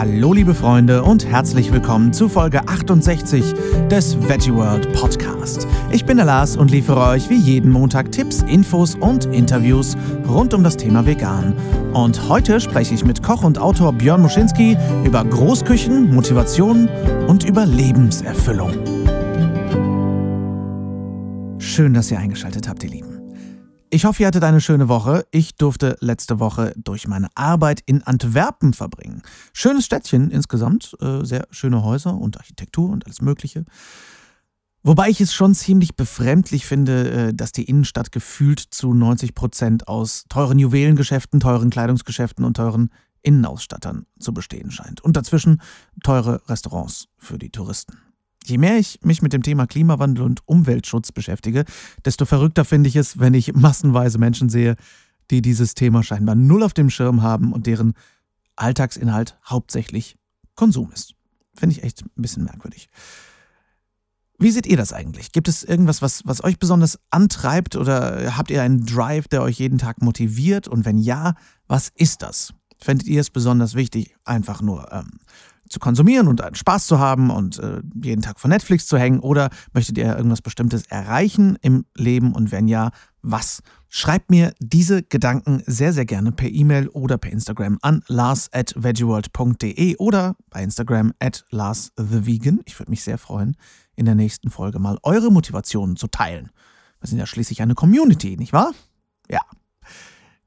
Hallo liebe Freunde und herzlich willkommen zu Folge 68 des Veggie World Podcast. Ich bin der Lars und liefere euch wie jeden Montag Tipps, Infos und Interviews rund um das Thema Vegan. Und heute spreche ich mit Koch und Autor Björn Muschinski über Großküchen, Motivation und über Lebenserfüllung. Schön, dass ihr eingeschaltet habt, ihr Lieben. Ich hoffe, ihr hattet eine schöne Woche. Ich durfte letzte Woche durch meine Arbeit in Antwerpen verbringen. Schönes Städtchen insgesamt, äh, sehr schöne Häuser und Architektur und alles Mögliche. Wobei ich es schon ziemlich befremdlich finde, äh, dass die Innenstadt gefühlt zu 90 Prozent aus teuren Juwelengeschäften, teuren Kleidungsgeschäften und teuren Innenausstattern zu bestehen scheint. Und dazwischen teure Restaurants für die Touristen. Je mehr ich mich mit dem Thema Klimawandel und Umweltschutz beschäftige, desto verrückter finde ich es, wenn ich massenweise Menschen sehe, die dieses Thema scheinbar null auf dem Schirm haben und deren Alltagsinhalt hauptsächlich Konsum ist. Finde ich echt ein bisschen merkwürdig. Wie seht ihr das eigentlich? Gibt es irgendwas, was, was euch besonders antreibt oder habt ihr einen Drive, der euch jeden Tag motiviert? Und wenn ja, was ist das? Fändet ihr es besonders wichtig, einfach nur ähm, zu konsumieren und einen Spaß zu haben und äh, jeden Tag vor Netflix zu hängen? Oder möchtet ihr irgendwas Bestimmtes erreichen im Leben? Und wenn ja, was? Schreibt mir diese Gedanken sehr, sehr gerne per E-Mail oder per Instagram an lars at veggieworld.de oder bei Instagram at larsthevegan. Ich würde mich sehr freuen, in der nächsten Folge mal eure Motivationen zu teilen. Wir sind ja schließlich eine Community, nicht wahr? Ja.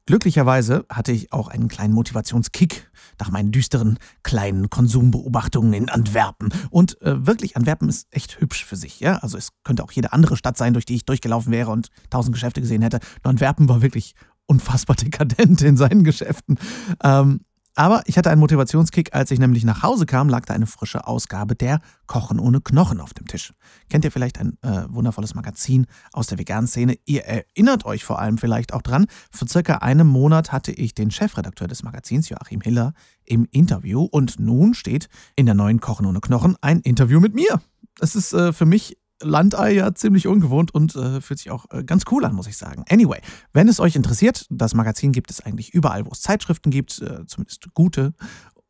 Glücklicherweise hatte ich auch einen kleinen Motivationskick nach meinen düsteren kleinen Konsumbeobachtungen in Antwerpen. Und äh, wirklich, Antwerpen ist echt hübsch für sich. Ja? Also es könnte auch jede andere Stadt sein, durch die ich durchgelaufen wäre und tausend Geschäfte gesehen hätte. Nur Antwerpen war wirklich unfassbar dekadent in seinen Geschäften. Ähm, aber ich hatte einen Motivationskick, als ich nämlich nach Hause kam, lag da eine frische Ausgabe der Kochen ohne Knochen auf dem Tisch. Kennt ihr vielleicht ein äh, wundervolles Magazin aus der veganen Szene? Ihr erinnert euch vor allem vielleicht auch dran. Vor circa einem Monat hatte ich den Chefredakteur des Magazins, Joachim Hiller, im Interview und nun steht in der neuen Kochen ohne Knochen ein Interview mit mir. Es ist äh, für mich Landei ja ziemlich ungewohnt und äh, fühlt sich auch äh, ganz cool an, muss ich sagen. Anyway, wenn es euch interessiert, das Magazin gibt es eigentlich überall, wo es Zeitschriften gibt, äh, zumindest gute.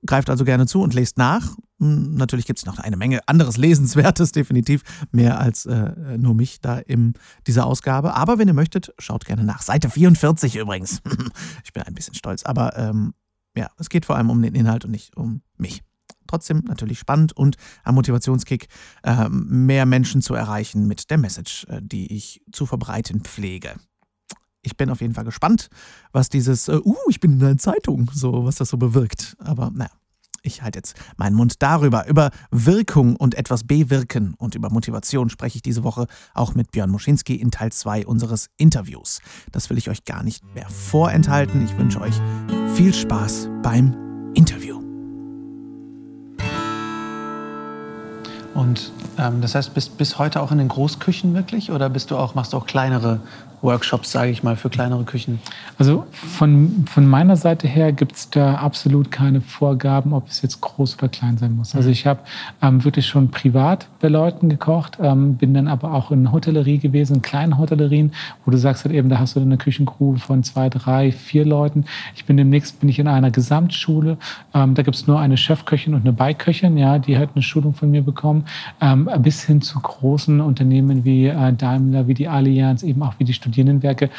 Greift also gerne zu und lest nach. Hm, natürlich gibt es noch eine Menge anderes Lesenswertes, definitiv mehr als äh, nur mich da in dieser Ausgabe. Aber wenn ihr möchtet, schaut gerne nach. Seite 44 übrigens. ich bin ein bisschen stolz, aber ähm, ja, es geht vor allem um den Inhalt und nicht um mich trotzdem natürlich spannend und ein Motivationskick, äh, mehr Menschen zu erreichen mit der Message, äh, die ich zu verbreiten pflege. Ich bin auf jeden Fall gespannt, was dieses, äh, uh, ich bin in einer Zeitung, so, was das so bewirkt. Aber naja, ich halte jetzt meinen Mund darüber. Über Wirkung und etwas bewirken und über Motivation spreche ich diese Woche auch mit Björn Moschinski in Teil 2 unseres Interviews. Das will ich euch gar nicht mehr vorenthalten. Ich wünsche euch viel Spaß beim Interview. Und ähm, das heißt, bist bis heute auch in den Großküchen wirklich oder bist du auch, machst du auch kleinere Workshops, sage ich mal, für kleinere Küchen? Also von, von meiner Seite her gibt es da absolut keine Vorgaben, ob es jetzt groß oder klein sein muss. Also mhm. ich habe ähm, wirklich schon privat bei Leuten gekocht, ähm, bin dann aber auch in Hotellerie gewesen, in kleinen Hotellerien, wo du sagst halt eben, da hast du eine Küchengrube von zwei, drei, vier Leuten. Ich bin demnächst bin ich in einer Gesamtschule. Ähm, da gibt es nur eine Chefköchin und eine Beiköchin, ja, die hat eine Schulung von mir bekommen, ähm, bis hin zu großen Unternehmen wie äh, Daimler, wie die Allianz, eben auch wie die Studenten Studierendenwerke.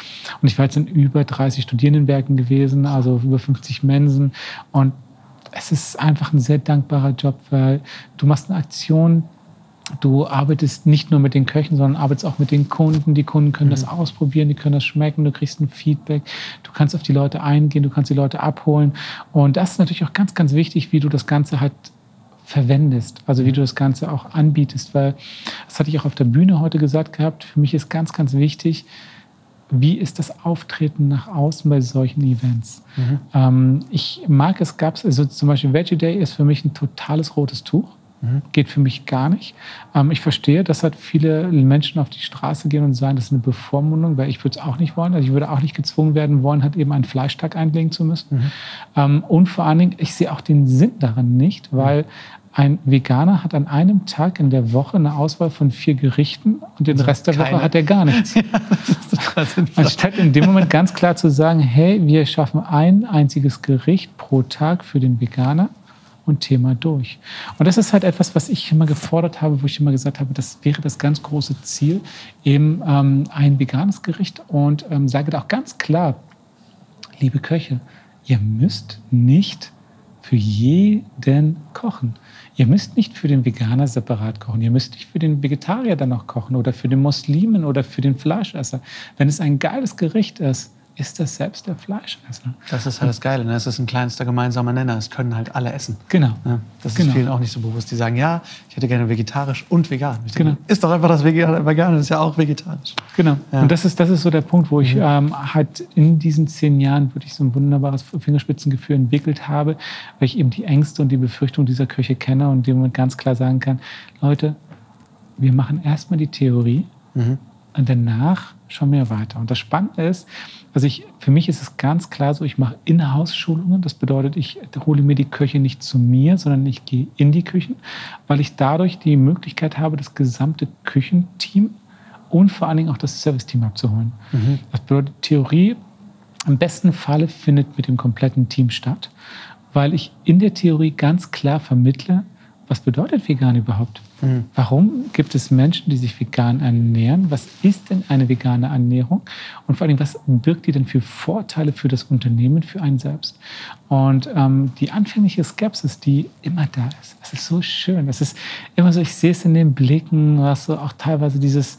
Und ich war jetzt in über 30 Studierendenwerken gewesen, also über 50 Mensen. Und es ist einfach ein sehr dankbarer Job, weil du machst eine Aktion, du arbeitest nicht nur mit den Köchen, sondern arbeitest auch mit den Kunden. Die Kunden können mhm. das ausprobieren, die können das schmecken, du kriegst ein Feedback, du kannst auf die Leute eingehen, du kannst die Leute abholen. Und das ist natürlich auch ganz, ganz wichtig, wie du das Ganze halt verwendest, also wie du das Ganze auch anbietest, weil das hatte ich auch auf der Bühne heute gesagt gehabt, für mich ist ganz, ganz wichtig, wie ist das Auftreten nach außen bei solchen Events? Mhm. Ähm, ich mag es, gab es, also zum Beispiel Veggie Day ist für mich ein totales rotes Tuch. Mhm. Geht für mich gar nicht. Ähm, ich verstehe, dass halt viele Menschen auf die Straße gehen und sagen, das ist eine Bevormundung, weil ich würde es auch nicht wollen. Also ich würde auch nicht gezwungen werden wollen, halt eben einen Fleischtag einlegen zu müssen. Mhm. Ähm, und vor allen Dingen, ich sehe auch den Sinn daran nicht, weil ein Veganer hat an einem Tag in der Woche eine Auswahl von vier Gerichten und den also Rest der keine. Woche hat er gar nichts. ja, Anstatt in dem Moment ganz klar zu sagen, hey, wir schaffen ein einziges Gericht pro Tag für den Veganer und Thema durch. Und das ist halt etwas, was ich immer gefordert habe, wo ich immer gesagt habe, das wäre das ganz große Ziel, eben ähm, ein veganes Gericht und ähm, sage da auch ganz klar, liebe Köche, ihr müsst nicht für jeden kochen. Ihr müsst nicht für den Veganer separat kochen. Ihr müsst nicht für den Vegetarier dann noch kochen oder für den Muslimen oder für den Fleischesser. Wenn es ein geiles Gericht ist, ist das selbst der Fleischesser. Das ist halt das Geile. Ne? Es ist ein kleinster gemeinsamer Nenner. Es können halt alle essen. Genau. Ja, das ist Genau. vielen auch nicht so bewusst. Die sagen, ja, ich hätte gerne vegetarisch und vegan. Ich denke, Genau. Ist doch einfach das Vegan- Vegane, ist ja auch vegetarisch. Genau. Ja. Und das ist, das ist so der Punkt, wo ich ähm, halt in diesen zehn Jahren wirklich so ein wunderbares Fingerspitzengefühl entwickelt habe, weil ich eben die Ängste und die Befürchtungen dieser Köche kenne und dem man ganz klar sagen kann, Leute, wir machen erstmal die Theorie Mhm. und danach schauen wir weiter. Und das Spannende ist, also ich, für mich ist es ganz klar so, ich mache Inhouse-Schulungen. Das bedeutet, ich hole mir die Köche nicht zu mir, sondern ich gehe in die Küchen, weil ich dadurch die Möglichkeit habe, das gesamte Küchenteam und vor allen Dingen auch das Serviceteam abzuholen. Das bedeutet, Theorie im besten Falle findet mit dem kompletten Team statt, weil ich in der Theorie ganz klar vermittle, was bedeutet vegan überhaupt? Warum gibt es Menschen, die sich vegan ernähren? Was ist denn eine vegane Ernährung? Und vor allem, was birgt die denn für Vorteile für das Unternehmen, für einen selbst? Und ähm, die anfängliche Skepsis, die immer da ist, es ist so schön. Es ist immer so, ich sehe es in den Blicken, was so auch teilweise dieses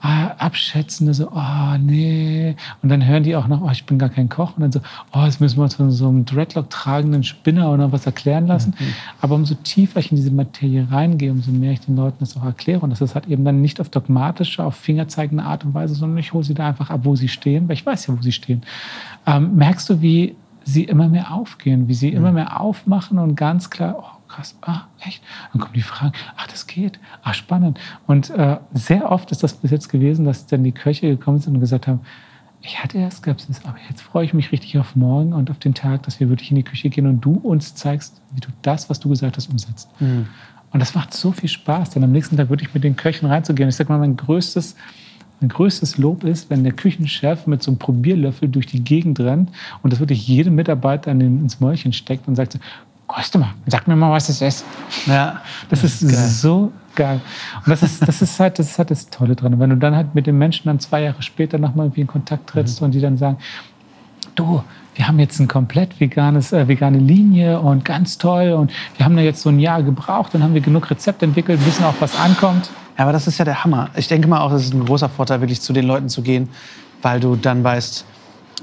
ah, Abschätzende, so, oh nee. Und dann hören die auch noch, oh, ich bin gar kein Koch. Und dann so, oh, jetzt müssen wir uns von so einem Dreadlock tragenden Spinner oder was erklären lassen. Aber umso tiefer ich in diese Materie reingehe, umso mehr ich den Leuten das auch erkläre. Und das ist halt eben dann nicht auf dogmatische, auf fingerzeigende Art und Weise, sondern ich hole sie da einfach ab, wo sie stehen, weil ich weiß ja, wo sie stehen. Ähm, merkst du, wie sie immer mehr aufgehen, wie sie immer mehr aufmachen und ganz klar, oh, krass, ah, echt? Dann kommen die Fragen, ach, das geht, ach, spannend. Und äh, sehr oft ist das bis jetzt gewesen, dass dann die Köche gekommen sind und gesagt haben, ich hatte ja Skepsis, aber jetzt freue ich mich richtig auf morgen und auf den Tag, dass wir wirklich in die Küche gehen und du uns zeigst, wie du das, was du gesagt hast, umsetzt. Und das macht so viel Spaß, dann am nächsten Tag wirklich mit den Köchen reinzugehen. Ich sag mal, mein größtes, mein größtes Lob ist, wenn der Küchenchef mit so einem Probierlöffel durch die Gegend rennt und das wirklich jedem Mitarbeiter in den, ins Mäulchen steckt und sagt so, koste mal, sag mir mal, was das ist. Ja, Das ist geil. so geil. Und das ist, das ist halt, das ist halt das Tolle dran. Und wenn du dann halt mit den Menschen dann zwei Jahre später nochmal irgendwie in Kontakt trittst und die dann sagen, du, wir haben jetzt ein komplett veganes, äh, vegane Linie und ganz toll und wir haben da jetzt so ein Jahr gebraucht, dann haben wir genug Rezepte entwickelt, wissen auch, was ankommt. Aber das ist ja der Hammer. Ich denke mal auch, es ist ein großer Vorteil, wirklich zu den Leuten zu gehen, weil du dann weißt,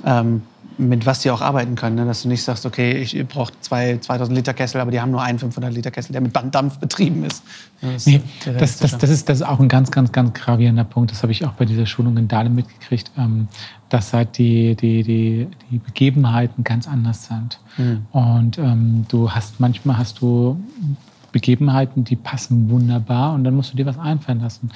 ähm, mit was die auch arbeiten können. Ne? Dass du nicht sagst, okay, ich brauche zwei 2000 Liter Kessel, aber die haben nur einen 500 Liter Kessel, der mit Banddampf betrieben ist. Das Nee, ist das, das, das, ist, das ist auch ein ganz, ganz, ganz gravierender Punkt. Das habe ich auch bei dieser Schulung in Dahlem mitgekriegt, ähm, dass halt die, die, die, die Begebenheiten ganz anders sind. Und ähm, du hast manchmal hast du Begebenheiten, die passen wunderbar und dann musst du dir was einfallen lassen.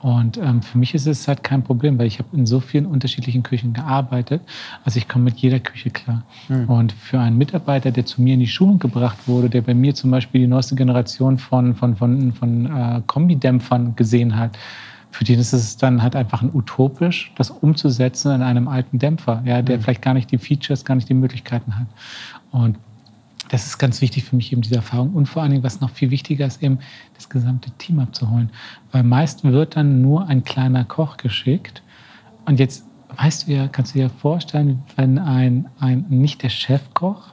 Und ähm, für mich ist es halt kein Problem, weil ich habe in so vielen unterschiedlichen Küchen gearbeitet. Also ich komme mit jeder Küche klar. Und für einen Mitarbeiter, der zu mir in die Schulung gebracht wurde, der bei mir zum Beispiel die neueste Generation von, von, von, von äh, Kombidämpfern gesehen hat, für den ist es dann halt einfach ein utopisch, das umzusetzen in einem alten Dämpfer, ja, der vielleicht gar nicht die Features, gar nicht die Möglichkeiten hat. Und das ist ganz wichtig für mich, eben diese Erfahrung. Und vor allen Dingen, was noch viel wichtiger ist, eben das gesamte Team abzuholen. Weil meist wird dann nur ein kleiner Koch geschickt. Und jetzt weißt du ja, kannst du dir vorstellen, wenn ein, ein nicht der Chefkoch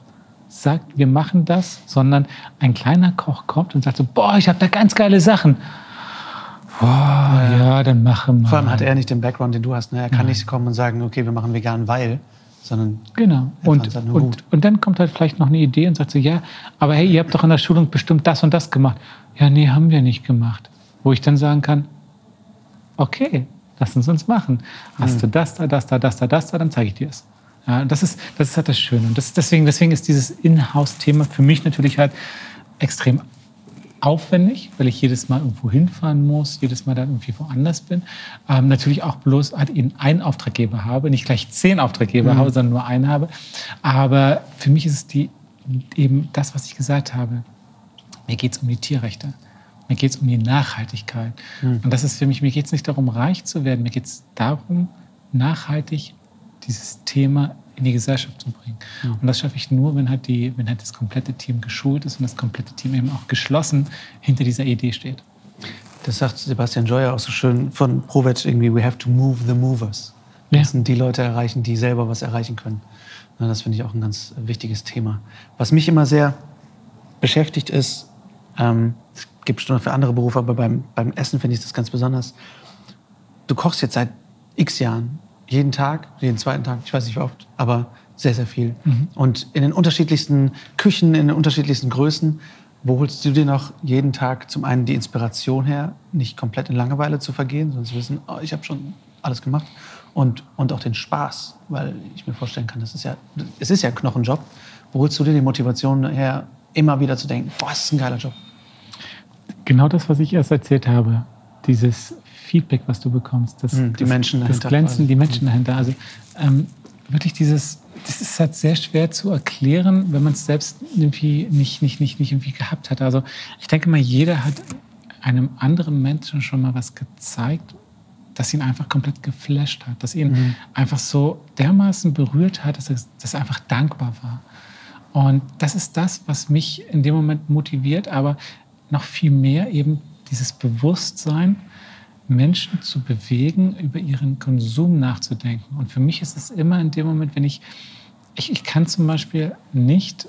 sagt, wir machen das, sondern ein kleiner Koch kommt und sagt so, boah, ich habe da ganz geile Sachen. Boah, ja, dann machen wir. Vor allem hat er nicht den Background, den du hast. Ne? Er kann nicht kommen und sagen, okay, wir machen vegan, weil, sondern Genau. Und, halt nur und, gut. und dann kommt halt vielleicht noch eine Idee und sagt so, ja, aber hey, ihr habt doch in der Schulung bestimmt das und das gemacht. Ja, nee, haben wir nicht gemacht. Wo ich dann sagen kann, okay, lass uns uns machen. Hast du das da, das da, das da, das da, dann zeige ich dir es. Ja, das ist, das ist halt das Schöne. Und das, deswegen, deswegen ist dieses In-House-Thema für mich natürlich halt extrem aufwendig, weil ich jedes Mal irgendwo hinfahren muss, jedes Mal dann irgendwie woanders bin. Ähm, natürlich auch bloß halt eben einen Auftraggeber habe, nicht gleich zehn Auftraggeber habe, sondern nur einen habe. Aber für mich ist es die, eben das, was ich gesagt habe. Mir geht es um die Tierrechte. Mir geht es um die Nachhaltigkeit. Und das ist für mich, mir geht es nicht darum, reich zu werden. Mir geht es darum, nachhaltig dieses Thema in die Gesellschaft zu bringen. Mhm. Und das schaffe ich nur, wenn halt, die, wenn halt das komplette Team geschult ist und das komplette Team eben auch geschlossen hinter dieser Idee steht. Das sagt Sebastian Joyer auch so schön von Provetsch irgendwie, we have to move the movers. Wir müssen die Leute erreichen, die selber was erreichen können. Das finde ich auch ein ganz wichtiges Thema. Was mich immer sehr beschäftigt ist, ähm, es gibt schon für andere Berufe, aber beim, beim Essen finde ich das ganz besonders. Du kochst jetzt seit x Jahren, jeden Tag, jeden zweiten Tag, ich weiß nicht wie oft, aber sehr, sehr viel. Mhm. Und in den unterschiedlichsten Küchen, in den unterschiedlichsten Größen. Wo holst du dir noch jeden Tag zum einen die Inspiration her, nicht komplett in Langeweile zu vergehen, sondern zu wissen, oh, ich habe schon alles gemacht und, und auch den Spaß, weil ich mir vorstellen kann, das ist ja, es ist ja ein Knochenjob. Wo holst du dir die Motivation her, immer wieder zu denken, boah, ist ein geiler Job? Genau das, was ich erst erzählt habe. Dieses Feedback, was du bekommst. Das, hm, die das, Menschen dahinter. Das Glänzen, die Menschen dahinter. Also ähm, wirklich dieses, das ist halt sehr schwer zu erklären, wenn man es selbst irgendwie nicht, nicht, nicht, nicht irgendwie gehabt hat. Also ich denke mal, jeder hat einem anderen Menschen schon mal was gezeigt, das ihn einfach komplett geflasht hat, das ihn mhm. einfach so dermaßen berührt hat, dass er, dass er einfach dankbar war. Und das ist das, was mich in dem Moment motiviert, aber noch viel mehr eben dieses Bewusstsein, Menschen zu bewegen, über ihren Konsum nachzudenken. Und für mich ist es immer in dem Moment, wenn ich, ich, ich kann zum Beispiel nicht,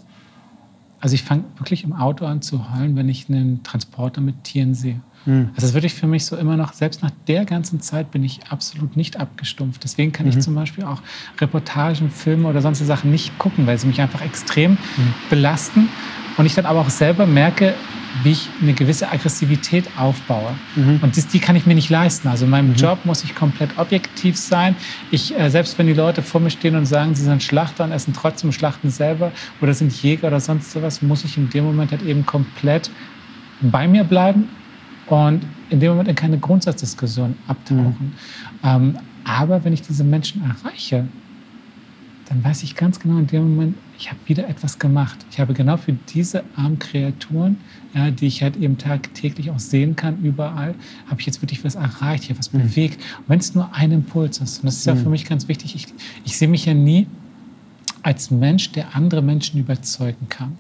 also ich fange wirklich im Auto an zu heulen, wenn ich einen Transporter mit Tieren sehe. Mhm. Also das ist wirklich für mich so immer noch, selbst nach der ganzen Zeit bin ich absolut nicht abgestumpft. Deswegen kann mhm. ich zum Beispiel auch Reportagen, Filme oder sonstige Sachen nicht gucken, weil sie mich einfach extrem mhm. belasten. Und ich dann aber auch selber merke, wie ich eine gewisse Aggressivität aufbaue. Mhm. Und das, die kann ich mir nicht leisten. Also in meinem mhm. Job muss ich komplett objektiv sein. Ich, äh, selbst wenn die Leute vor mir stehen und sagen, sie sind Schlachter und essen trotzdem Schlachten selber oder sind Jäger oder sonst sowas, muss ich in dem Moment halt eben komplett bei mir bleiben und in dem Moment in keine Grundsatzdiskussion abtauchen. Mhm. Ähm, aber wenn ich diese Menschen erreiche, dann weiß ich ganz genau in dem Moment, ich habe wieder etwas gemacht. Ich habe genau für diese armen Kreaturen, ja, die ich halt eben tagtäglich auch sehen kann, überall, habe ich jetzt wirklich was erreicht, ich habe was mhm. bewegt. Und wenn es nur ein Impuls ist, und das ist ja mhm. für mich ganz wichtig, ich, ich sehe mich ja nie als Mensch, der andere Menschen überzeugen kann.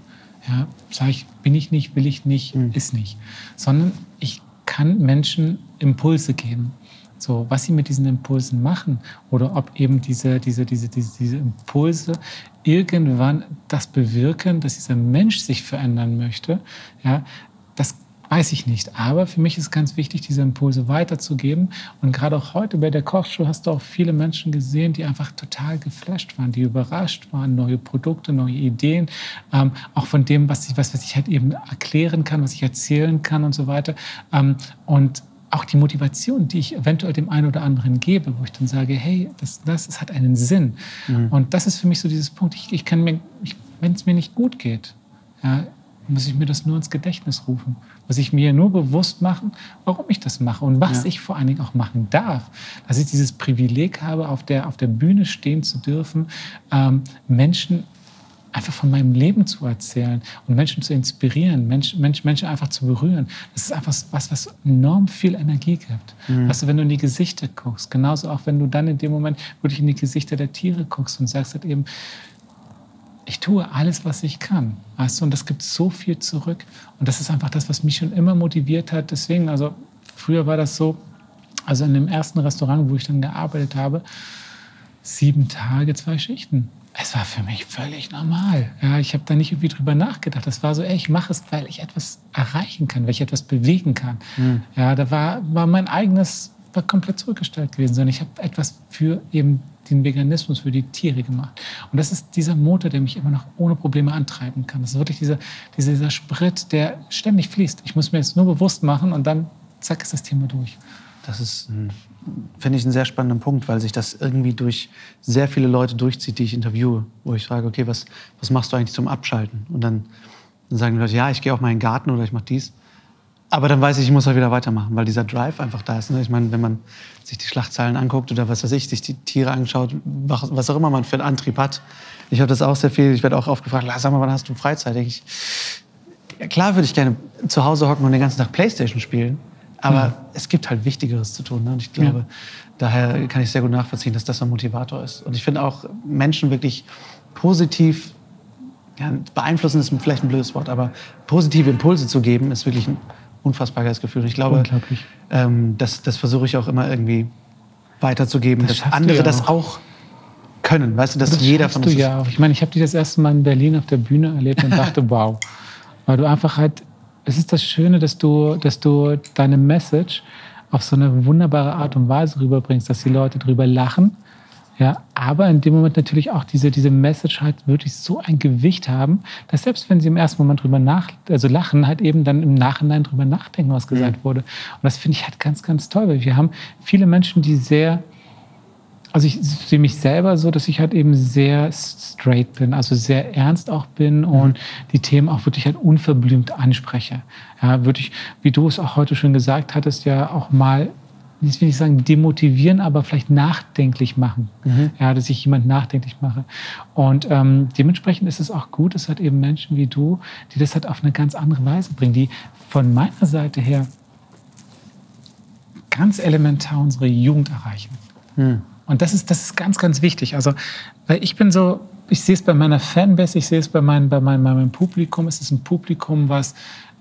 Ja, sage ich, bin ich nicht, will ich nicht, mhm. ist nicht. Sondern ich kann Menschen Impulse geben. So, was sie mit diesen Impulsen machen oder ob eben diese, diese, diese, diese, diese Impulse irgendwann das bewirken, dass dieser Mensch sich verändern möchte, ja, das weiß ich nicht. Aber für mich ist ganz wichtig, diese Impulse weiterzugeben. Und gerade auch heute bei der Kochshow hast du auch viele Menschen gesehen, die einfach total geflasht waren, die überrascht waren, neue Produkte, neue Ideen, ähm, auch von dem, was ich, was, was ich halt eben erklären kann, was ich erzählen kann und so weiter. Ähm, und auch die Motivation, die ich eventuell dem einen oder anderen gebe, wo ich dann sage, hey, das, das, das hat einen Sinn. Mhm. Und das ist für mich so dieses Punkt, ich, ich kann mir, wenn es mir nicht gut geht, ja, muss ich mir das nur ins Gedächtnis rufen. Muss ich mir nur bewusst machen, warum ich das mache und was ja. ich vor allen Dingen auch machen darf. Dass ich dieses Privileg habe, auf der, auf der Bühne stehen zu dürfen, ähm, Menschen einfach von meinem Leben zu erzählen und Menschen zu inspirieren, Mensch, Mensch, Menschen einfach zu berühren. Das ist einfach was, was enorm viel Energie gibt. Mhm. Weißt du, wenn du in die Gesichter guckst, genauso auch wenn du dann in dem Moment wirklich in die Gesichter der Tiere guckst und sagst halt eben, ich tue alles, was ich kann. Weißt du? Und das gibt so viel zurück. Und das ist einfach das, was mich schon immer motiviert hat. Deswegen, also früher war das so, also in dem ersten Restaurant, wo ich dann gearbeitet habe, sieben Tage, zwei Schichten. Es war für mich völlig normal. Ja, ich habe da nicht irgendwie drüber nachgedacht. Das war so, ey, ich mache es, weil ich etwas erreichen kann, weil ich etwas bewegen kann. Mhm. Ja, da war, war mein eigenes, war komplett zurückgestellt gewesen, sondern ich habe etwas für eben den Veganismus für die Tiere gemacht. Und das ist dieser Motor, der mich immer noch ohne Probleme antreiben kann. Das ist wirklich dieser, dieser Sprit, der ständig fließt. Ich muss mir jetzt nur bewusst machen und dann zack ist das Thema durch. Das ist, finde ich, einen sehr spannenden Punkt, weil sich das irgendwie durch sehr viele Leute durchzieht, die ich interviewe, wo ich frage, okay, was, was machst du eigentlich zum Abschalten? Und dann, dann sagen die Leute, ja, ich gehe auf meinen Garten oder ich mache dies. Aber dann weiß ich, ich muss auch wieder weitermachen, weil dieser Drive einfach da ist. Ne? Ich meine, wenn man sich die Schlachtzahlen anguckt oder was weiß ich, sich die Tiere anschaut, was auch immer man für einen Antrieb hat. Ich habe das auch sehr viel, ich werde auch oft gefragt, sag mal, wann hast du Freizeit? Ich, ja, klar würde ich gerne zu Hause hocken und den ganzen Tag Playstation spielen. Aber mhm. es gibt halt Wichtigeres zu tun. Ne? Und ich glaube, ja. daher kann ich sehr gut nachvollziehen, dass das ein Motivator ist. Und ich finde auch, Menschen wirklich positiv ja, beeinflussen ist vielleicht ein blödes Wort, aber positive Impulse zu geben, ist wirklich ein unfassbares Gefühl. Und ich glaube, ähm, das, das versuche ich auch immer irgendwie weiterzugeben, das dass andere ja das auch können. Weißt du, dass das jeder von uns. Du ja auch. Ich meine, ich habe dich das erste Mal in Berlin auf der Bühne erlebt und dachte, wow. Weil du einfach halt, es ist das Schöne, dass du, dass du deine Message auf so eine wunderbare Art und Weise rüberbringst, dass die Leute drüber lachen ja, aber in dem Moment natürlich auch diese, diese Message halt wirklich so ein Gewicht haben, dass selbst wenn sie im ersten Moment drüber nach, also lachen, halt eben dann im Nachhinein drüber nachdenken, was gesagt mhm. wurde. Und das finde ich halt ganz, ganz toll, weil wir haben viele Menschen, die sehr, also ich sehe mich selber so, dass ich halt eben sehr straight bin, also sehr ernst auch bin mhm. und die Themen auch wirklich halt unverblümt anspreche. Ja, wirklich, wie du es auch heute schon gesagt hattest, ja auch mal ich will nicht sagen demotivieren, aber vielleicht nachdenklich machen. Mhm. Ja, dass ich jemand nachdenklich mache. Und ähm, dementsprechend ist es auch gut, dass halt eben Menschen wie du, die das halt auf eine ganz andere Weise bringen, die von meiner Seite her ganz elementar unsere Jugend erreichen. Mhm. Und das ist, das ist ganz, ganz wichtig. Also, weil ich bin so, ich sehe es bei meiner Fanbase, ich sehe es bei, mein, bei, meinem, bei meinem Publikum. Es ist ein Publikum, was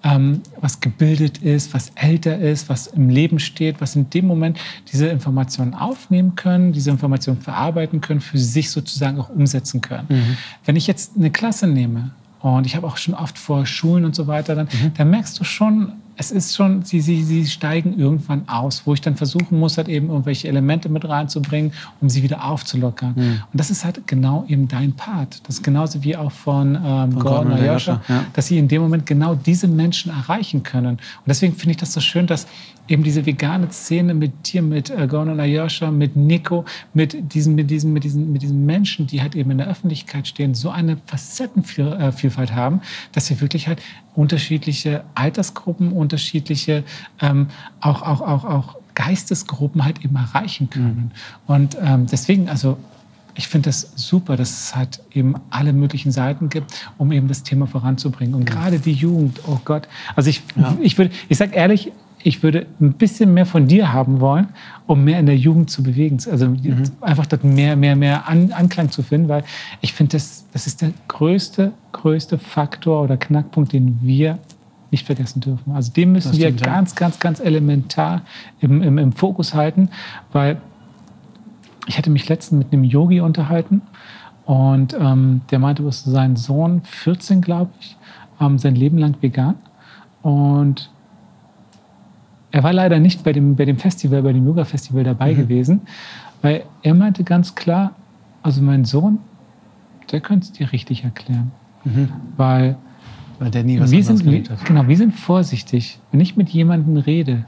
ähm, was gebildet ist, was älter ist, was im Leben steht, was in dem Moment diese Informationen aufnehmen können, diese Informationen verarbeiten können, für sich sozusagen auch umsetzen können. Mhm. Wenn ich jetzt eine Klasse nehme, und ich habe auch schon oft vor Schulen und so weiter, dann, mhm. dann merkst du schon, es ist schon, sie, sie, sie steigen irgendwann aus, wo ich dann versuchen muss, halt eben irgendwelche Elemente mit reinzubringen, um sie wieder aufzulockern. Mhm. Und das ist halt genau eben dein Part. Das ist genauso wie auch von, ähm, von Gordon Ayosha, ja. dass sie in dem Moment genau diese Menschen erreichen können. Und deswegen finde ich das so schön, dass eben diese vegane Szene mit dir, mit äh, Gordon Ayosha, mit Nico, mit diesen, mit, diesen, mit, diesen, mit diesen Menschen, die halt eben in der Öffentlichkeit stehen, so eine Facettenvielfalt äh, haben, dass wir wirklich halt unterschiedliche Altersgruppen, unterschiedliche ähm, auch, auch, auch, auch Geistesgruppen halt eben erreichen können. Mhm. Und ähm, deswegen, also ich finde das super, dass es halt eben alle möglichen Seiten gibt, um eben das Thema voranzubringen. Und mhm. gerade die Jugend, oh Gott. Also ich, ja. ich würde, ich sage ehrlich, ich würde ein bisschen mehr von dir haben wollen, um mehr in der Jugend zu bewegen. Also mhm. einfach dort mehr, mehr, mehr An Anklang zu finden, weil ich finde, das, das ist der größte, größte Faktor oder Knackpunkt, den wir nicht vergessen dürfen. Also den müssen wir ganz, ganz, ganz elementar im, im, im Fokus halten, weil ich hatte mich letztens mit einem Yogi unterhalten und ähm, der meinte, dass sein Sohn, 14 glaube ich, ähm, sein Leben lang vegan und er war leider nicht bei dem, bei dem Festival, bei dem Yoga-Festival dabei mhm. gewesen, weil er meinte ganz klar, also mein Sohn, der könnte es dir richtig erklären. Mhm. Weil, weil der nie was wir sind, hat. Genau, wir sind vorsichtig. Wenn ich mit jemandem rede,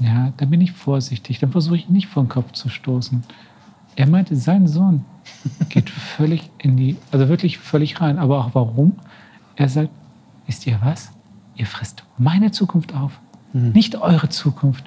ja, dann bin ich vorsichtig. Dann versuche ich nicht vor den Kopf zu stoßen. Er meinte, sein Sohn geht völlig in die, also wirklich völlig rein. Aber auch warum? Er sagt, wisst ihr was? Ihr frisst meine Zukunft auf mhm. nicht eure Zukunft.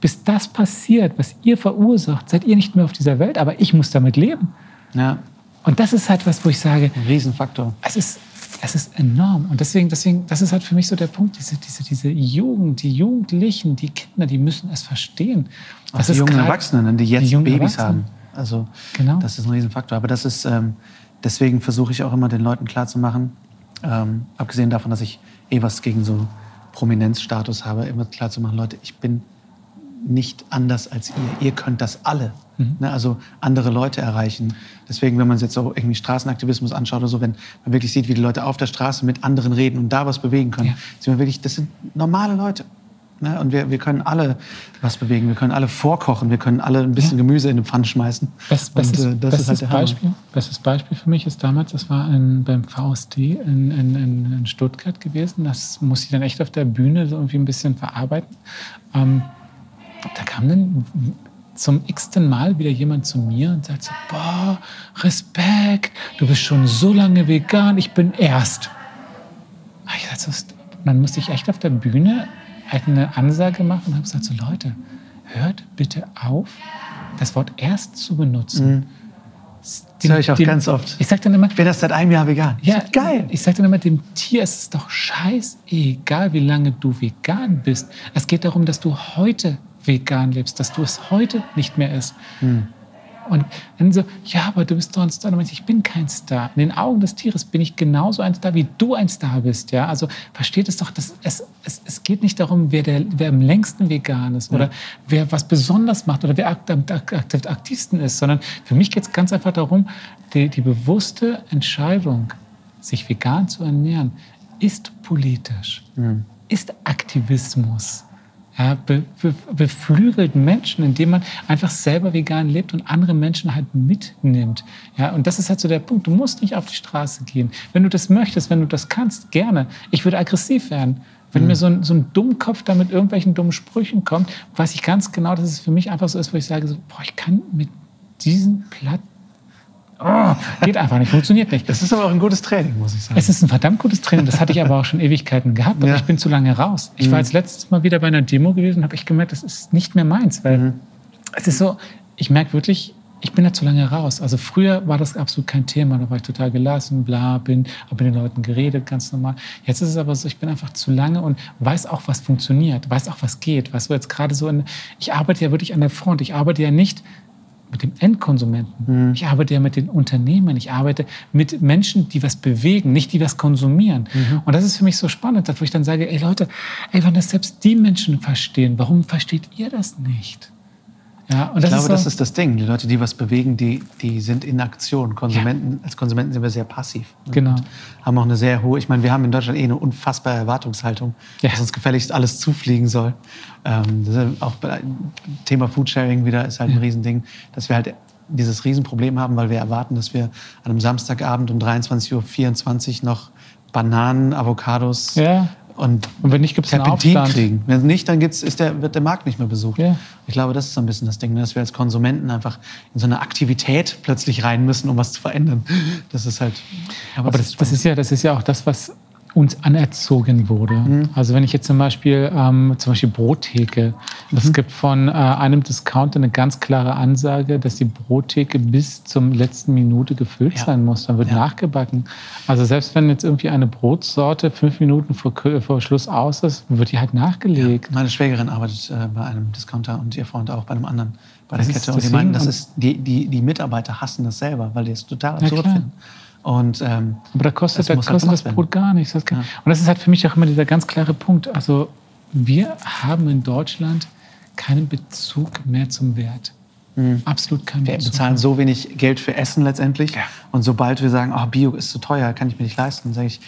Bis das passiert, was ihr verursacht, seid ihr nicht mehr auf dieser Welt, aber ich muss damit leben. Ja. Und das ist halt was, wo ich sage, Ein Riesenfaktor. Es ist, es ist enorm. Und deswegen, deswegen, das ist halt für mich so der Punkt, diese, diese, diese Jugend, die Jugendlichen, die Kinder, die müssen es verstehen. Das die jungen Erwachsenen, die jetzt die Babys haben. Also genau. das ist ein Riesenfaktor. Aber das ist, ähm, deswegen versuche ich auch immer den Leuten klarzumachen, ähm, abgesehen davon, dass ich eh was gegen so Prominenzstatus habe, immer klar zu machen, Leute, ich bin nicht anders als ihr. Ihr könnt das alle. Mhm. Ne, also andere Leute erreichen. Deswegen, wenn man sich jetzt so irgendwie Straßenaktivismus anschaut oder so, wenn man wirklich sieht, wie die Leute auf der Straße mit anderen reden und da was bewegen können, ja. sieht man wirklich, das sind normale Leute. Ne? Und wir, wir können alle was bewegen. Wir können alle vorkochen. Wir können alle ein bisschen ja. Gemüse in den Pfann schmeißen. Best, bestes, und, äh, das bestes, halt Beispiel, bestes Beispiel für mich ist damals, das war in, beim VSD in, in, in, Stuttgart gewesen. Das muss ich dann echt auf der Bühne so irgendwie ein bisschen verarbeiten. Ähm, da kam dann zum x-ten Mal wieder jemand zu mir und sagt so, boah, Respekt, du bist schon so lange vegan, ich bin erst. Ich dachte, so, dann musste ich echt auf der Bühne halt eine Ansage gemacht und habe gesagt, so Leute, hört bitte auf, das Wort erst zu benutzen. Mhm. Das höre ich auch ganz oft. Ich sag dann immer, Ich bin erst seit einem Jahr vegan. ja, geil. Ich sage dann immer, dem Tier ist es doch scheißegal, wie lange du vegan bist. Es geht darum, dass du heute vegan lebst, dass du es heute nicht mehr isst. Hm. Und dann so, ja, aber du bist doch ein Star. Meinte ich, bin kein Star. In den Augen des Tieres bin ich genauso ein Star, wie du ein Star bist. Ja? Also versteht es doch, dass es, es, es geht nicht darum, wer, der, wer am längsten vegan ist oder wer was besonders macht oder wer am akt- akt- aktivsten ist, sondern für mich geht es ganz einfach darum, die, die bewusste Entscheidung, sich vegan zu ernähren, ist politisch, ist Aktivismus. Ja, be, be, beflügelt Menschen, indem man einfach selber vegan lebt und andere Menschen halt mitnimmt. Ja, und das ist halt so der Punkt. Du musst nicht auf die Straße gehen. Wenn du das möchtest, wenn du das kannst, gerne. Ich würde aggressiv werden. Wenn mir so ein, so ein Dummkopf da mit irgendwelchen dummen Sprüchen kommt, weiß ich ganz genau, dass es für mich einfach so ist, wo ich sage, so, boah, ich kann mit diesen Platt... Oh, geht einfach nicht, funktioniert nicht. Das ist aber auch ein gutes Training, muss ich sagen. Es ist ein verdammt gutes Training. Das hatte ich aber auch schon Ewigkeiten gehabt. Aber Ja. ich bin zu lange raus. Ich war jetzt letztes Mal wieder bei einer Demo gewesen und habe ich gemerkt, das ist nicht mehr meins. Weil es ist so, ich merke wirklich, ich bin da zu lange raus. Also früher war das absolut kein Thema. Da war ich total gelassen, bla, bin, habe mit den Leuten geredet, ganz normal. Jetzt ist es aber so, ich bin einfach zu lange und weiß auch, was funktioniert, weiß auch, was geht. Weißt du, jetzt gerade so, in, ich arbeite ja wirklich an der Front. Ich arbeite ja nicht mit dem Endkonsumenten. Ich arbeite ja mit den Unternehmen. Ich arbeite mit Menschen, die was bewegen, nicht die was konsumieren. Und das ist für mich so spannend, wo ich dann sage, ey Leute, ey, wenn das selbst die Menschen verstehen, warum versteht ihr das nicht? Ja, und Ich glaube, ist das ist das Ding. Die Leute, die was bewegen, die, die sind in Aktion. Konsumenten, Als Konsumenten sind wir sehr passiv. ne? Genau. Haben auch eine sehr hohe, ich meine, wir haben in Deutschland eh eine unfassbare Erwartungshaltung, Ja. dass uns gefälligst alles zufliegen soll. Ähm, das ist auch Thema Foodsharing wieder ist halt ein Riesending, dass wir halt dieses Riesenproblem haben, weil wir erwarten, dass wir an einem Samstagabend um 23.24 Uhr noch Bananen, Avocados Ja. Und Und wenn nicht, gibt es einen Aufstand. kriegen. Wenn nicht, dann gibt's, ist der, wird der Markt nicht mehr besucht. Ja. Ich glaube, das ist so ein bisschen das Ding, ne, dass wir als Konsumenten einfach in so eine Aktivität plötzlich rein müssen, um was zu verändern. Das ist halt. Aber das, das, ist ja, das ist ja auch das, was uns anerzogen wurde. Mhm. Also wenn ich jetzt zum Beispiel, ähm, zum Beispiel Brottheke, Mhm. es gibt von äh, einem Discounter eine ganz klare Ansage, dass die Brottheke bis zum letzten Minute gefüllt Ja. sein muss. Dann wird Ja. nachgebacken. Also selbst wenn jetzt irgendwie eine Brotsorte fünf Minuten vor, vor Schluss aus ist, wird die halt nachgelegt. Meine Schwägerin arbeitet äh, bei einem Discounter und ihr Freund auch bei einem anderen bei der Das Kette. Und die meinten, das ist, die, die, die Mitarbeiter hassen das selber, weil die es total absurd finden. Und ähm, Aber da kostet, Das da halt kostet das gemacht Brot gar nichts. Das Ja. Und das ist halt für mich auch immer dieser ganz klare Punkt. Also wir haben in Deutschland keinen Bezug mehr zum Wert. Absolut keinen wir Bezug. bezahlen so wenig Geld für Essen letztendlich. Ja. Und sobald wir sagen, oh, Bio ist zu teuer, kann ich mir nicht leisten, dann sage ich,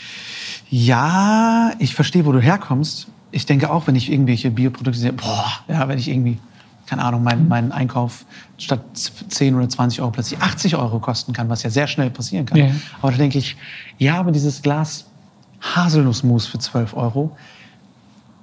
ja, ich verstehe, wo du herkommst. Ich denke auch, wenn ich irgendwelche Bioprodukte sehe, boah, ja, wenn ich irgendwie, keine Ahnung, meinen mein Einkauf statt 10 oder 20 Euro plötzlich 80 Euro kosten kann, was ja sehr schnell passieren kann. Ja. Aber da denke ich, ja, aber dieses Glas Haselnussmus für 12 Euro,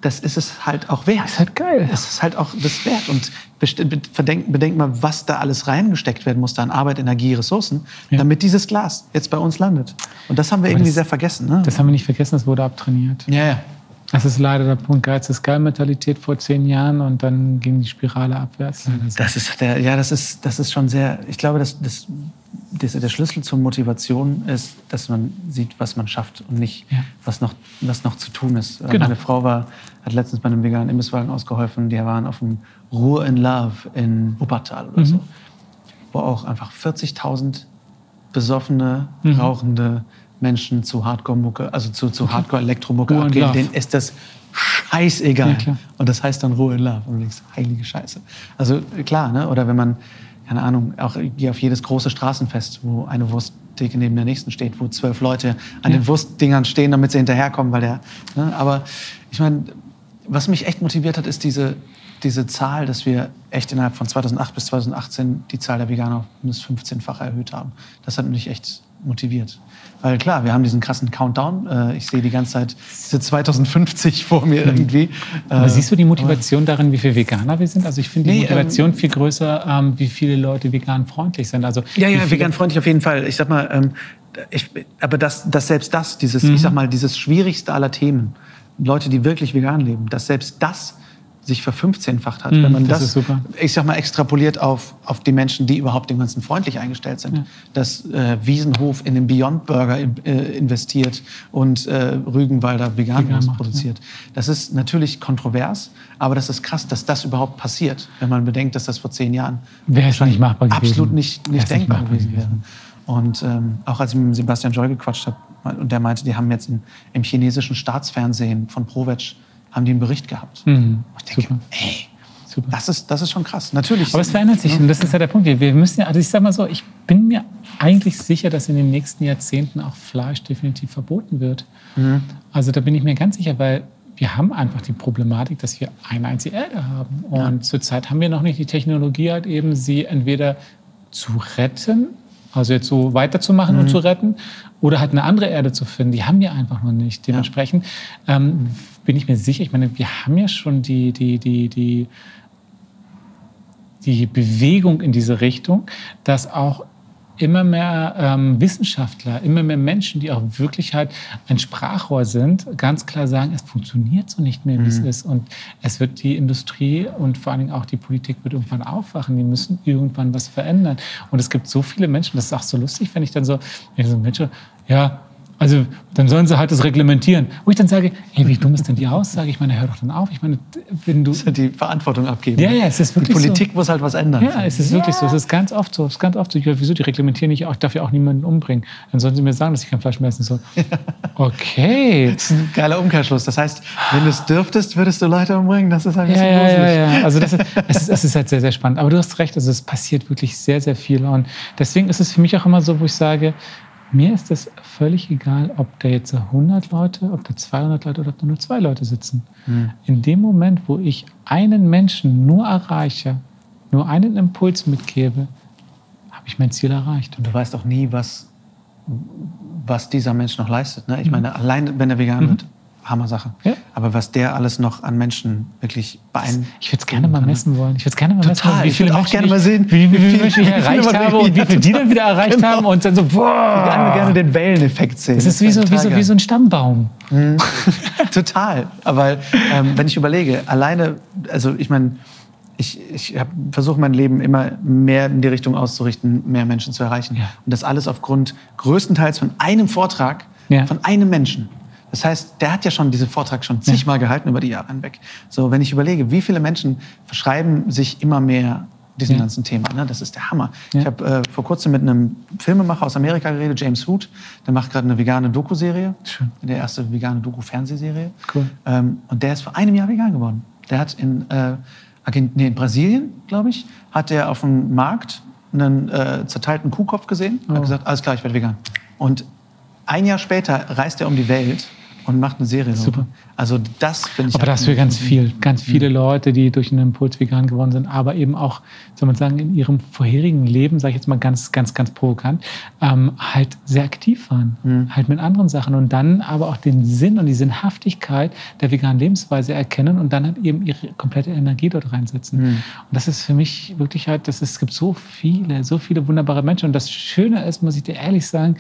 das ist es halt auch wert. ist halt geil. Es ist halt auch das wert. Und best- be- verdenk, bedenk mal, was da alles reingesteckt werden muss, da an Arbeit, Energie, Ressourcen, Ja. damit dieses Glas jetzt bei uns landet. Und das haben wir Aber irgendwie das- sehr vergessen. Ne? Das haben wir nicht vergessen, das wurde abtrainiert. ja, ja. Das ist leider der Punkt Geiz ist Geil-Mentalität vor zehn Jahren und dann ging die Spirale abwärts. So. Das ist der, ja, das ist, das ist schon sehr. Ich glaube, dass das, das, der Schlüssel zur Motivation ist, dass man sieht, was man schafft und nicht, Ja. was, noch, was noch zu tun ist. Äh, Genau. Meine Frau war, hat letztens bei einem veganen Imbisswagen ausgeholfen. Die waren auf dem Ruhr in Love in Wuppertal oder so, wo auch einfach 40.000 besoffene, Mhm. rauchende Menschen zu Hardcore-Mucke, also zu, zu Hardcore-Elektromucke abgehen. Denen ist das scheißegal. Ja. Und das heißt dann Ruhe in Love. Und du denkst, heilige Scheiße. Also klar, ne? oder wenn man, keine Ahnung, auch gehe auf jedes große Straßenfest, wo eine Wursttheke neben der nächsten steht, wo zwölf Leute an Ja. den Wurstdingern stehen, damit sie hinterherkommen, weil der. Ne? Aber ich meine, was mich echt motiviert hat, ist diese, diese Zahl, dass wir echt innerhalb von 2008 bis 2018 die Zahl der Veganer um das 15-fache erhöht haben. Das hat mich echt motiviert. Weil klar, wir haben diesen krassen Countdown. Äh, Ich sehe die ganze Zeit diese 2050 vor mir irgendwie. Aber Äh, siehst du die Motivation darin, wie viele Veganer wir sind? Also ich finde die Nee, Motivation viel größer, ähm, wie viele Leute vegan freundlich sind. Also Ja, ja, vegan freundlich auf jeden Fall. Ich sag mal, ähm, ich, aber das, dass selbst das, dieses, Mhm. ich sag mal, dieses schwierigste aller Themen, Leute, die wirklich vegan leben, dass selbst das sich verfünfzehnfacht hat. Mhm, wenn man das das, ist super. ich sag mal, extrapoliert auf, auf die Menschen, die überhaupt dem Ganzen freundlich eingestellt sind. Ja. Dass äh, Wiesenhof in den Beyond Burger in, äh, investiert und äh, Rügenwalder Vegan macht, produziert. Das ist natürlich kontrovers, aber das ist krass, dass das überhaupt passiert, wenn man bedenkt, dass das vor zehn Jahren Wäre es nicht machbar gewesen. absolut nicht, nicht nicht denkbar machbar gewesen wäre. Und ähm, auch als ich mit Sebastian Joy gequatscht habe, und der meinte, die haben jetzt in, im chinesischen Staatsfernsehen von Provetsch haben die einen Bericht gehabt. Mhm, ich denke, super. ey, Super. das ist, das ist schon krass. Natürlich. Aber es verändert sich und das ist ja der Punkt. Wir müssen ja, also ich sag mal so, ich bin mir eigentlich sicher, dass in den nächsten Jahrzehnten auch Fleisch definitiv verboten wird. Mhm. Also da bin ich mir ganz sicher, weil wir haben einfach die Problematik, dass wir eine einzige Erde haben. Und zurzeit haben wir noch nicht die Technologie, halt eben sie entweder zu retten, also jetzt so weiterzumachen und zu retten, oder halt eine andere Erde zu finden. Die haben wir einfach noch nicht. Dementsprechend ähm, bin ich mir sicher, ich meine, wir haben ja schon die, die, die, die, die Bewegung in diese Richtung, dass auch immer mehr ähm, Wissenschaftler, immer mehr Menschen, die auch wirklich halt ein Sprachrohr sind, ganz klar sagen, es funktioniert so nicht mehr, wie es ist. Und es wird die Industrie und vor allen Dingen auch die Politik wird irgendwann aufwachen. Die müssen irgendwann was verändern. Und es gibt so viele Menschen, das ist auch so lustig, wenn ich dann so, wenn ich so Menschen, ja, also dann sollen sie halt das reglementieren. Wo ich dann sage, hey, wie dumm ist denn die Aussage? Ich meine, hör doch dann auf. Ich meine, wenn du... die Verantwortung abgeben. Ja, ja, es ist wirklich Die Politik so. muss halt was ändern. Ja, es ist wirklich so. Es ist ganz oft so. Es ist ganz oft so. Ich, wieso? Die reglementieren nicht auch. Ich darf ja auch niemanden umbringen. Dann sollen sie mir sagen, dass ich kein Fleisch mehr essen soll. Okay. Das ist ein geiler Umkehrschluss. Das heißt, wenn du es dürftest, würdest du Leute umbringen. Das ist ein Ja, bisschen ja, ja, gruselig. ja. Also das ist, es, ist, es ist halt sehr, sehr spannend. Aber du hast recht, also es passiert wirklich sehr, sehr viel. Und deswegen ist es für mich auch immer so, wo ich sage, mir ist es völlig egal, ob da jetzt 100 Leute, ob da 200 Leute oder ob da nur zwei Leute sitzen. In dem Moment, wo ich einen Menschen nur erreiche, nur einen Impuls mitgebe, habe ich mein Ziel erreicht. Und du weißt auch nie, was, was dieser Mensch noch leistet. Ne? Ich Mhm. meine, allein wenn er vegan wird, Hammer-Sache. Ja. Aber was der alles noch an Menschen wirklich beeindruckt. Ich würde es gerne mal messen wollen. Ich würde es gerne mal messen Total. wollen, wie Ich viele würd auch Menschen gerne ich, mal sehen, wie, wie, wie viele viel- Menschen ich wie viele erreicht habe und wie viele die dann wieder erreicht Genau. haben und dann so, Ich würde boah. gerne den Welleneffekt sehen. Es ist wie so, wie, so, wie so ein Stammbaum. Total. Aber ähm, wenn ich überlege, alleine, also ich meine, ich, ich versuche mein Leben immer mehr in die Richtung auszurichten, mehr Menschen zu erreichen. Ja. Und das alles aufgrund größtenteils von einem Vortrag Ja. von einem Menschen. Das heißt, der hat ja schon diesen Vortrag schon zigmal gehalten über die Jahre hinweg. So, wenn ich überlege, wie viele Menschen verschreiben sich immer mehr diesem Ja. ganzen Thema. Ne? Das ist der Hammer. Ja. Ich habe äh, vor kurzem mit einem Filmemacher aus Amerika geredet, James Hood. Der macht gerade eine vegane Doku-Serie. Schön. Der erste vegane Doku-Fernsehserie. Cool. Ähm, und der ist vor einem Jahr vegan geworden. Der hat in, äh, nee, in Brasilien, glaube ich, hat er auf dem Markt einen äh, zerteilten Kuhkopf gesehen und Oh. hat gesagt, alles klar, ich werde vegan. Und ein Jahr später reist er um die Welt und macht eine Serie. darüber. Super. Also das finde ich... Aber das für ganz viel, ganz viele Leute, die durch einen Impuls vegan geworden sind, aber eben auch, soll man sagen, in ihrem vorherigen Leben, sage ich jetzt mal ganz, ganz, ganz provokant, ähm, halt sehr aktiv waren, halt mit anderen Sachen und dann aber auch den Sinn und die Sinnhaftigkeit der veganen Lebensweise erkennen und dann halt eben ihre komplette Energie dort reinsetzen. Und das ist für mich wirklich halt, das ist, es gibt so viele, so viele wunderbare Menschen und das Schöne ist, muss ich dir ehrlich sagen,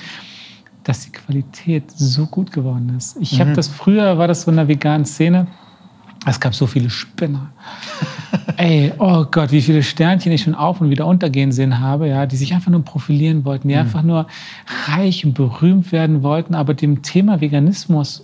dass die Qualität so gut geworden ist. Ich habe das früher, war das so in der veganen Szene, es gab so viele Spinner. Ey, oh Gott, wie viele Sternchen ich schon auf und wieder untergehen sehen habe, ja, die sich einfach nur profilieren wollten, die einfach nur reich und berühmt werden wollten, aber dem Thema Veganismus,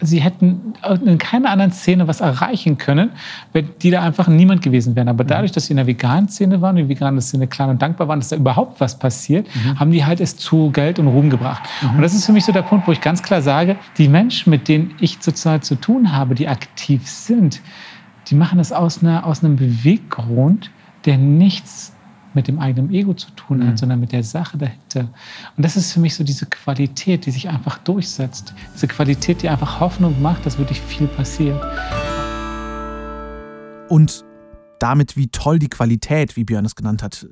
sie hätten in keiner anderen Szene was erreichen können, wenn die da einfach niemand gewesen wären. Aber dadurch, dass sie in der veganen Szene waren, die vegane Szene klar und dankbar waren, dass da überhaupt was passiert, haben die halt es zu Geld und Ruhm gebracht. Und das ist für mich so der Punkt, wo ich ganz klar sage, die Menschen, mit denen ich zurzeit zu tun habe, die aktiv sind, die machen das aus, einer, aus einem Beweggrund, der nichts mit dem eigenen Ego zu tun hat, sondern mit der Sache dahinter. Und das ist für mich so diese Qualität, die sich einfach durchsetzt. Diese Qualität, die einfach Hoffnung macht, dass wirklich viel passiert. Und damit, wie toll die Qualität, wie Björn es genannt hat,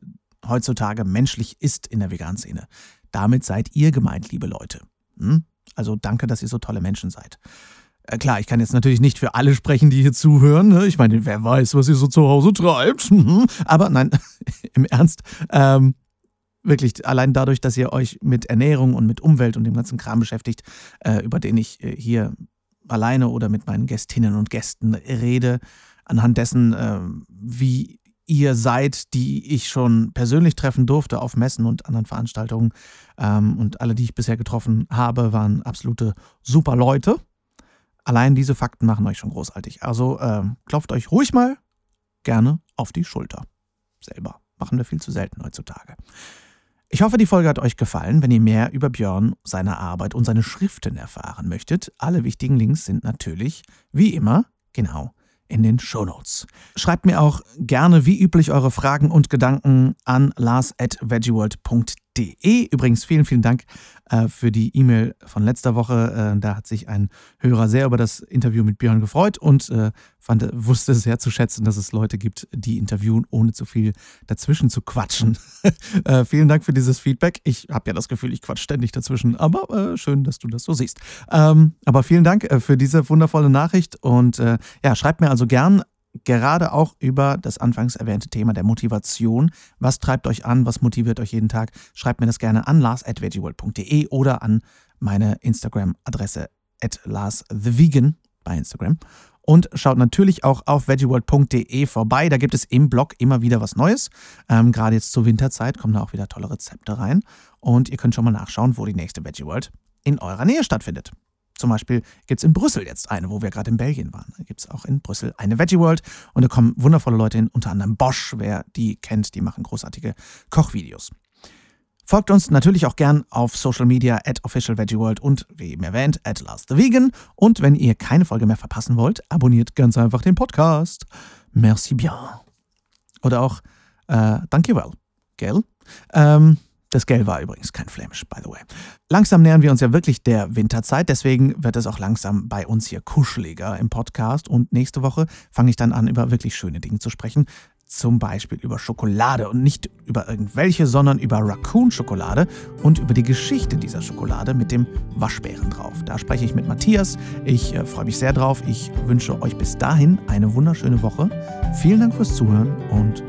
heutzutage menschlich ist in der Vegan-Szene. Damit seid ihr gemeint, liebe Leute. Hm? Also danke, dass ihr so tolle Menschen seid. Äh, klar, ich kann jetzt natürlich nicht für alle sprechen, die hier zuhören. Ne? Ich meine, wer weiß, was ihr so zu Hause treibt. Mhm. Aber nein, im Ernst. Ähm, wirklich, allein dadurch, dass ihr euch mit Ernährung und mit Umwelt und dem ganzen Kram beschäftigt, äh, über den ich äh, hier alleine oder mit meinen Gästinnen und Gästen rede, anhand dessen, äh, wie ihr seid, die ich schon persönlich treffen durfte auf Messen und anderen Veranstaltungen. Ähm, und alle, die ich bisher getroffen habe, waren absolute super Leute. Allein diese Fakten machen euch schon großartig. Also äh, klopft euch ruhig mal gerne auf die Schulter. Selber. Machen wir viel zu selten heutzutage. Ich hoffe, die Folge hat euch gefallen. Wenn ihr mehr über Björn, seine Arbeit und seine Schriften erfahren möchtet, alle wichtigen Links sind natürlich, wie immer, genau in den Shownotes. Schreibt mir auch gerne wie üblich eure Fragen und Gedanken an lars.veggieworld.de. Übrigens vielen, vielen Dank äh, für die E-Mail von letzter Woche. Äh, da hat sich ein Hörer sehr über das Interview mit Björn gefreut und äh, fand, wusste sehr zu schätzen, dass es Leute gibt, die interviewen, ohne zu viel dazwischen zu quatschen. Äh, vielen Dank für dieses Feedback. Ich habe ja das Gefühl, ich quatsch ständig dazwischen, aber äh, schön, dass du das so siehst. Ähm, aber vielen Dank äh, für diese wundervolle Nachricht und ja, schreibt mir also gern gerade auch über das anfangs erwähnte Thema der Motivation. Was treibt euch an? Was motiviert euch jeden Tag? Schreibt mir das gerne an lars.veggieworld.de oder an meine Instagram-Adresse at larsthevegan bei Instagram. Und schaut natürlich auch auf veggieworld.de vorbei. Da gibt es im Blog immer wieder was Neues. Ähm, Gerade jetzt zur Winterzeit kommen da auch wieder tolle Rezepte rein. Und ihr könnt schon mal nachschauen, wo die nächste Veggie World in eurer Nähe stattfindet. Zum Beispiel gibt es in Brüssel jetzt eine, wo wir gerade in Belgien waren. Da gibt es auch in Brüssel eine Veggie World und da kommen wundervolle Leute hin, unter anderem Bosch, wer die kennt, die machen großartige Kochvideos. Folgt uns natürlich auch gern auf Social Media at OfficialVeggieWorld und wie eben erwähnt at LastTheVegan. Und wenn ihr keine Folge mehr verpassen wollt, abonniert ganz einfach den Podcast. Merci bien. Oder auch äh, Danke well. Gell? Ähm, das Gel war übrigens kein Flämisch, by the way. Langsam nähern wir uns ja wirklich der Winterzeit, deswegen wird es auch langsam bei uns hier kuscheliger im Podcast. Und nächste Woche fange ich dann an, über wirklich schöne Dinge zu sprechen. Zum Beispiel über Schokolade und nicht über irgendwelche, sondern über Raccoon-Schokolade und über die Geschichte dieser Schokolade mit dem Waschbären drauf. Da spreche ich mit Matthias. Ich äh, freue mich sehr drauf. Ich wünsche euch bis dahin eine wunderschöne Woche. Vielen Dank fürs Zuhören und